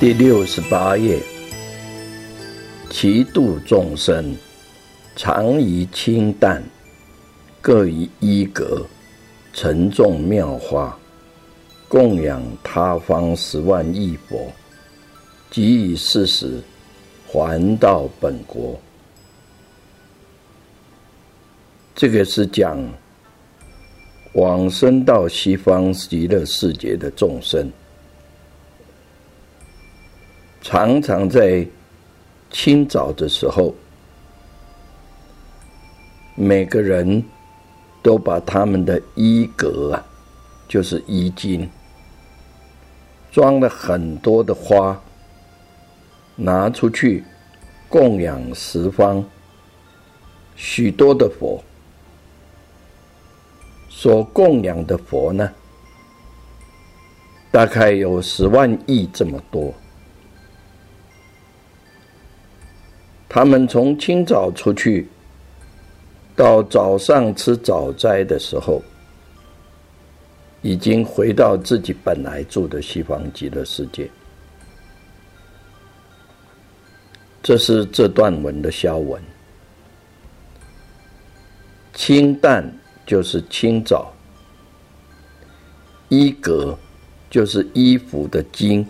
第六十八页，其度众生，常以清淡，各以衣格，沉重妙花，供养他方十万亿佛，即以四时还到本国。这个是讲往生到西方极乐世界的众生。常常在清早的时候，每个人都把他们的衣格啊，就是衣襟，装了很多的花，拿出去供养十方许多的佛。所供养的佛呢，大概有十万亿这么多。他们从清早出去，到早上吃早斋的时候，已经回到自己本来住的西方极乐世界。这是这段文的消文。清淡就是清早，衣格就是衣服的襟。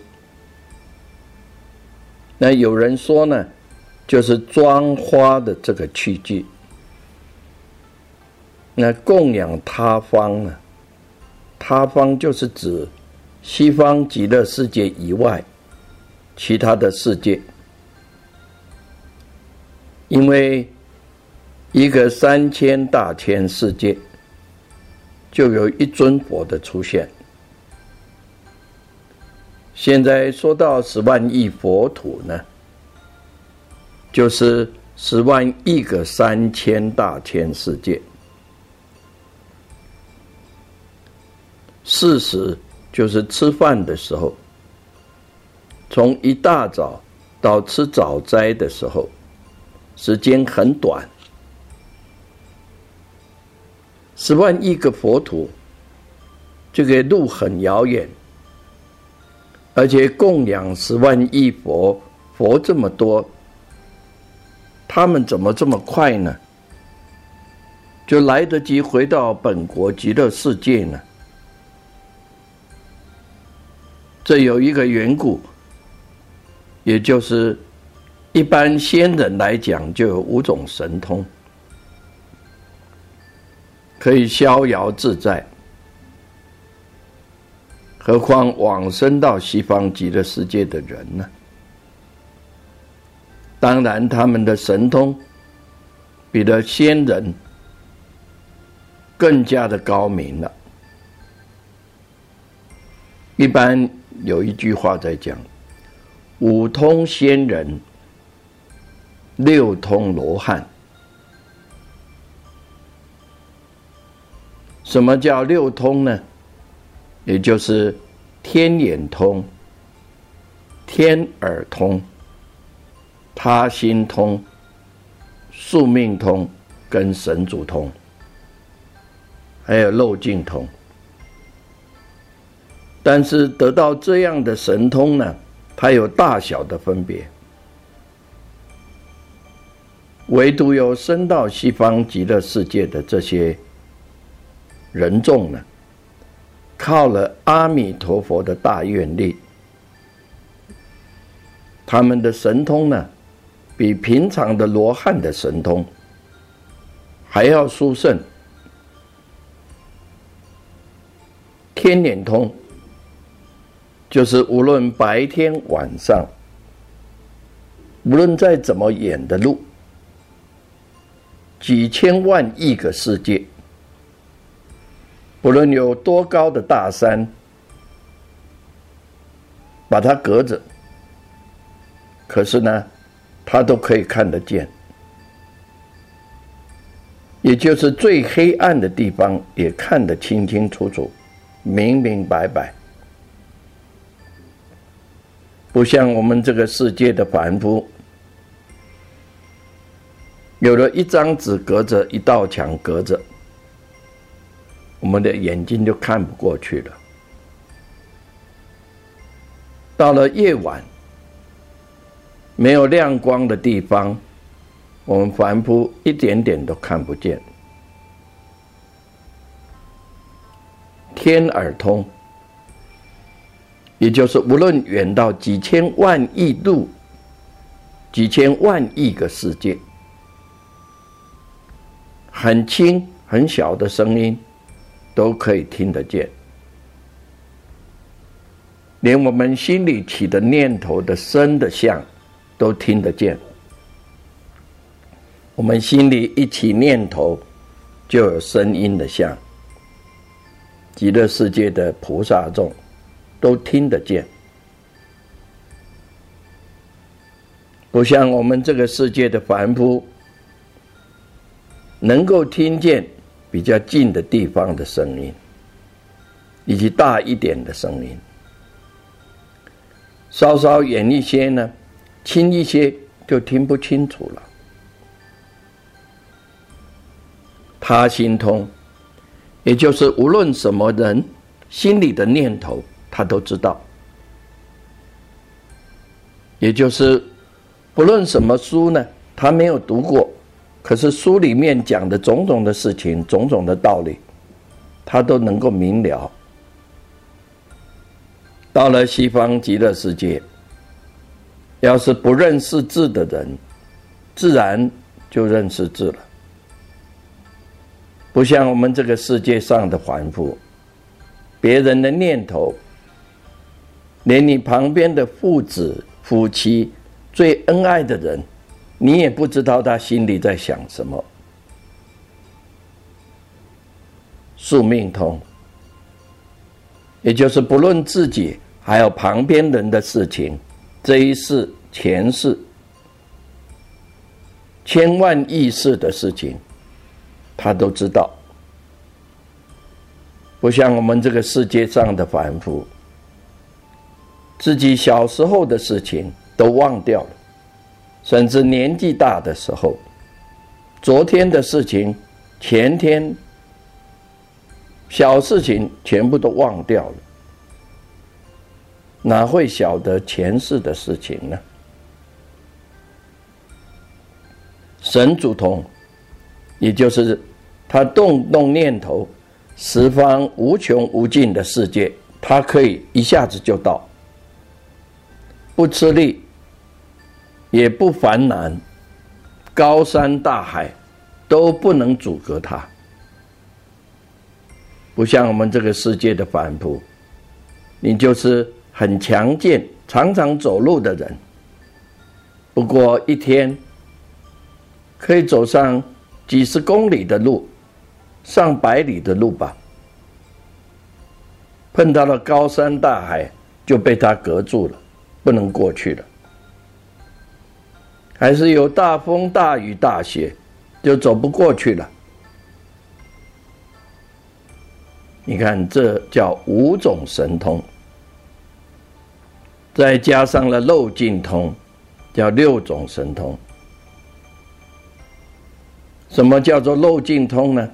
那有人说呢？就是装花的这个器具，那供养他方呢？他方就是指西方极乐世界以外其他的世界，因为一个三千大千世界就有一尊佛的出现。现在说到十万亿佛土呢？就是十万亿个三千大千世界，事实就是吃饭的时候，从一大早到吃早斋的时候，时间很短。十万亿个佛土，这个路很遥远，而且供养十万亿佛，佛这么多。他们怎么这么快呢？就来得及回到本国极乐世界呢？这有一个缘故，也就是一般仙人来讲，就有五种神通，可以逍遥自在。何况往生到西方极乐世界的人呢？当然，他们的神通比的仙人更加的高明了。一般有一句话在讲：五通仙人，六通罗汉。什么叫六通呢？也就是天眼通、天耳通。他心通、宿命通跟神主通，还有漏尽通。但是得到这样的神通呢，它有大小的分别。唯独有升到西方极乐世界的这些人众呢，靠了阿弥陀佛的大愿力，他们的神通呢，比平常的罗汉的神通还要殊胜。天眼通就是无论白天晚上，无论再怎么远的路。几千万亿个世界，不论有多高的大山，把它隔着，可是呢，他都可以看得见。也就是最黑暗的地方，也看得清清楚楚、明明白白，不像我们这个世界的凡夫。有了一张纸隔着一道墙隔着，我们的眼睛就看不过去了。到了夜晚，没有亮光的地方，我们凡夫一点点都看不见。天耳通，也就是无论远到几千万亿度、几千万亿个世界。很轻很小的声音，都可以听得见。连我们心里起的念头的声的相，都听得见。我们心里一起念头，就有声音的像。极乐世界的菩萨众，都听得见。不像我们这个世界的凡夫。能够听见比较近的地方的声音，以及大一点的声音，稍稍远一些呢，轻一些就听不清楚了。他心通，也就是无论什么人心里的念头，他都知道；也就是不论什么书呢，他没有读过。可是书里面讲的种种的事情、种种的道理，他都能够明了。到了西方极乐世界，要是不认识字的人，自然就认识字了。不像我们这个世界上的凡夫，别人的念头，连你旁边的父子、夫妻最恩爱的人。你也不知道他心里在想什么。宿命通，也就是不论自己还有旁边人的事情，这一世、前世、千万亿世的事情，他都知道。不像我们这个世界上的凡夫，自己小时候的事情都忘掉了。甚至年纪大的时候，昨天的事情、前天小事情全部都忘掉了，哪会晓得前世的事情呢？神主同，也就是他动动念头，十方无穷无尽的世界，他可以一下子就到，不吃力。也不烦难，高山大海都不能阻隔他。不像我们这个世界的凡夫，你就是很强健、常常走路的人，不过一天可以走上几十公里的路，上百里的路吧。碰到了高山大海，就被他隔住了，不能过去了。还是有大风大雨大雪，就走不过去了。你看，这叫五种神通，再加上了漏尽通，叫六种神通。什么叫做漏尽通呢？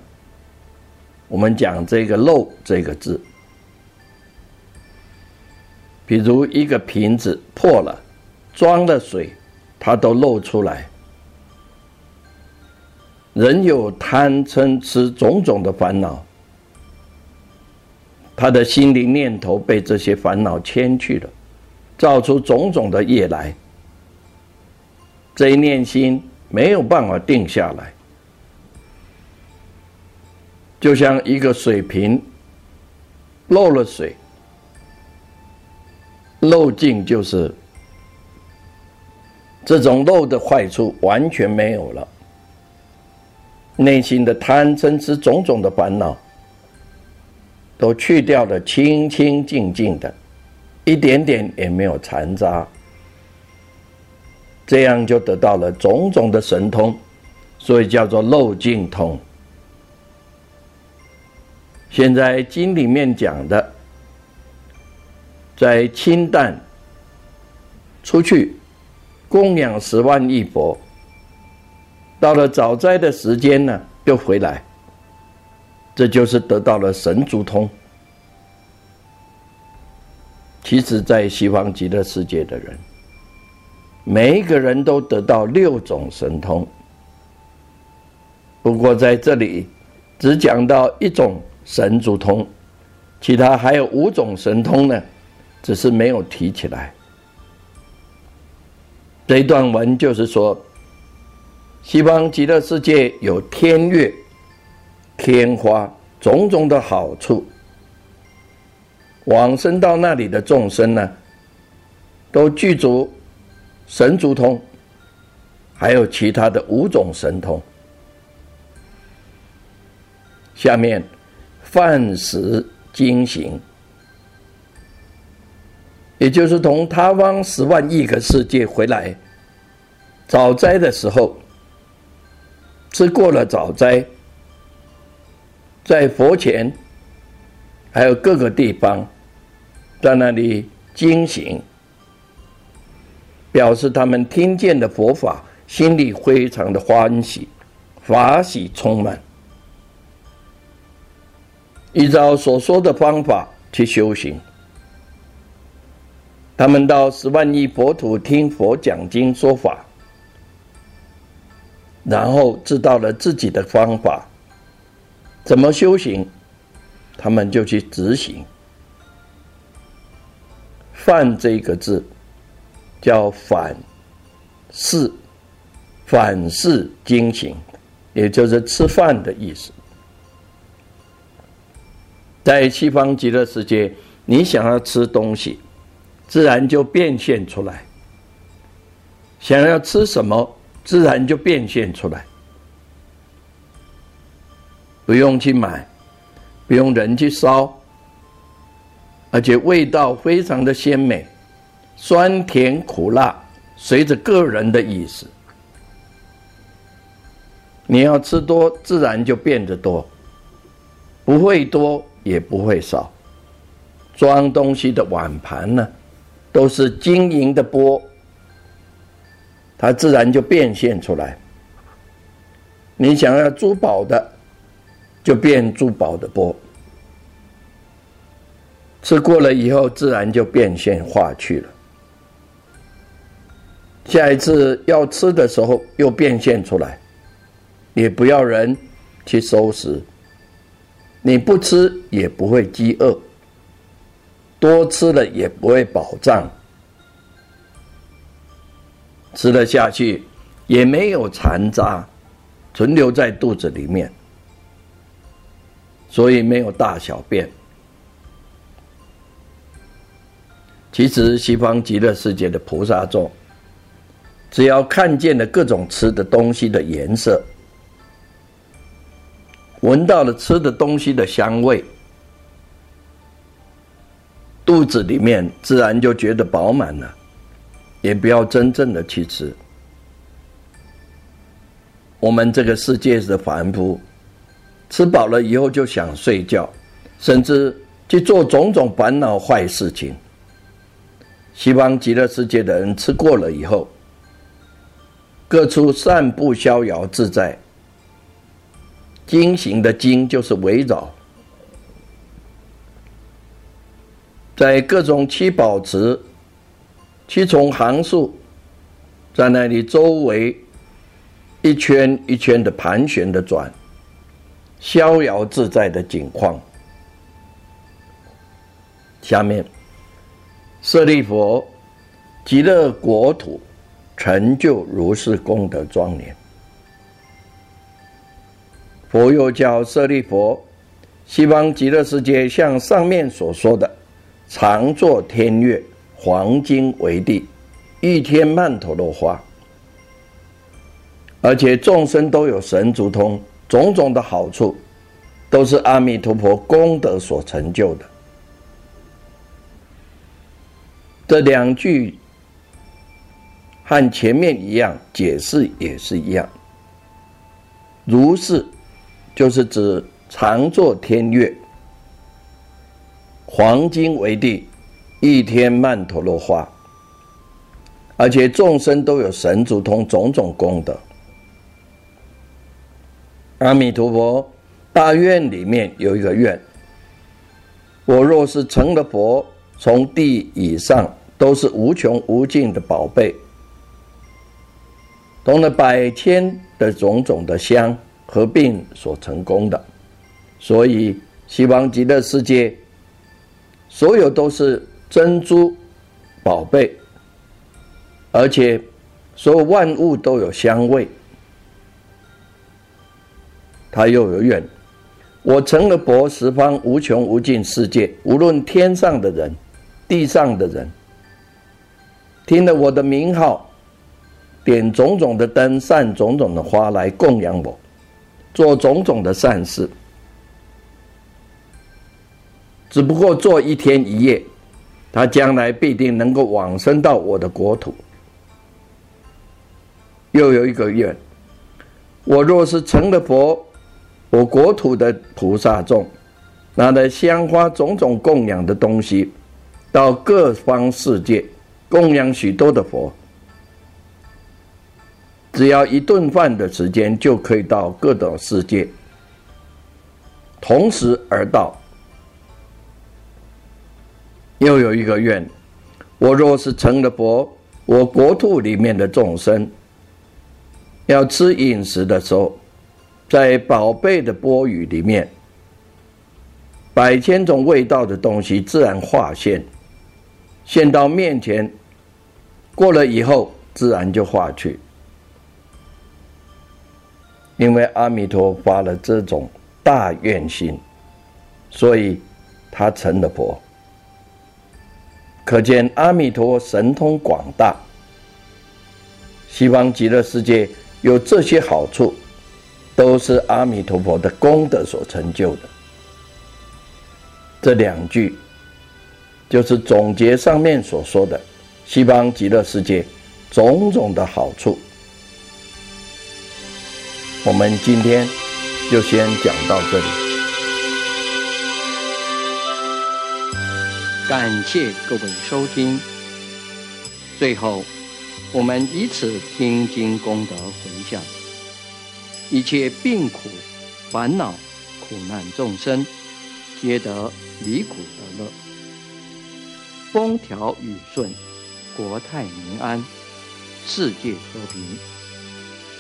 我们讲这个“漏”这个字，比如一个瓶子破了，装了水。它都漏出来，人有贪嗔痴种种的烦恼，他的心灵念头被这些烦恼牵去了，造出种种的业来。这一念心没有办法定下来，就像一个水瓶漏了水，漏尽就是这种漏的坏处完全没有了。内心的贪嗔痴种种的烦恼，都去掉了，清清净净的，一点点也没有残渣。这样就得到了种种的神通，所以叫做漏尽通。现在经里面讲的，在清淡出去供养十万亿佛。到了早斋的时间呢，又回来，这就是得到了神足通。其实，在西方极乐世界的人，每一个人都得到六种神通。不过在这里只讲到一种神足通，其他还有五种神通呢，只是没有提起来。这一段文就是说。西方极乐世界有天月、天花种种的好处，往生到那里的众生呢，都具足神足通，还有其他的五种神通。下面饭食精行，也就是从他方十万亿个世界回来早斋的时候。吃过了早斋，在佛前，还有各个地方，在那里惊醒，表示他们听见的佛法，心里非常的欢喜，法喜充满，依照所说的方法去修行。他们到十万亿佛土听佛讲经说法。然后知道了自己的方法，怎么修行，他们就去执行。饭这个字叫反噬，反噬精行，也就是吃饭的意思。在西方极乐世界，你想要吃东西，自然就变现出来。想要吃什么？自然就变现出来，不用去买，不用人去烧，而且味道非常的鲜美，酸甜苦辣随着个人的意思。你要吃多，自然就变得多，不会多也不会少。装东西的碗盘呢，都是晶莹的钵。它自然就变现出来。你想要珠宝的，就变珠宝的波。吃过了以后，自然就变现化去了。下一次要吃的时候，又变现出来，也不要人去收拾。你不吃也不会饥饿，多吃了也不会饱胀。吃了下去，也没有残渣存留在肚子里面，所以没有大小便。其实西方极乐世界的菩萨众，只要看见了各种吃的东西的颜色，闻到了吃的东西的香味，肚子里面自然就觉得饱满了。也不要真正的去吃。我们这个世界的凡夫，吃饱了以后就想睡觉，甚至去做种种烦恼坏事情。西方极乐世界的人吃过了以后，各处散步逍遥自在。经行的经就是围绕，在各种七宝池。七重行树，在那里周围一圈一圈的盘旋的转，逍遥自在的景况。下面，舍利佛，极乐国土成就如是功德庄严。佛又叫舍利佛，西方极乐世界像上面所说的，常作天乐，黄金为地，一天曼陀罗花，而且众生都有神足通，种种的好处，都是阿弥陀佛功德所成就的。这两句和前面一样，解释也是一样，如是。就是指常作天乐，黄金为地，一天曼陀罗花，而且众生都有神足通种种功德。阿弥陀佛大愿里面有一个愿，我若是成了佛，从地以上都是无穷无尽的宝贝，懂了百千的种种的香。合并所成功的，所以西方极乐世界所有都是珍珠宝贝，而且所有万物都有香味。他又有愿，我成了佛，十方无穷无尽世界，无论天上的人、地上的人，听了我的名号，点种种的灯，散种种的花来供养我。做种种的善事，只不过做一天一夜，他将来必定能够往生到我的国土。又有一个愿：我若是成了佛，我国土的菩萨众拿着香花种种供养的东西，到各方世界供养许多的佛。只要一顿饭的时间，就可以到各种世界，同时而到。又有一个愿：我若是成了佛，我国土里面的众生要吃饮食的时候，在宝贝的钵盂里面，百千种味道的东西自然化现，现到面前，过了以后，自然就化去。因为阿弥陀发了这种大愿心，所以他成了佛。可见阿弥陀神通广大，西方极乐世界有这些好处，都是阿弥陀佛的功德所成就的。这两句就是总结上面所说的西方极乐世界种种的好处。我们今天就先讲到这里，感谢各位收听。最后，我们以此听经功德回向，一切病苦、烦恼、苦难众生，皆得离苦得乐，风调雨顺，国泰民安，世界和平。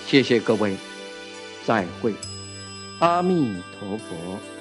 谢谢各位。再会，阿弥陀佛。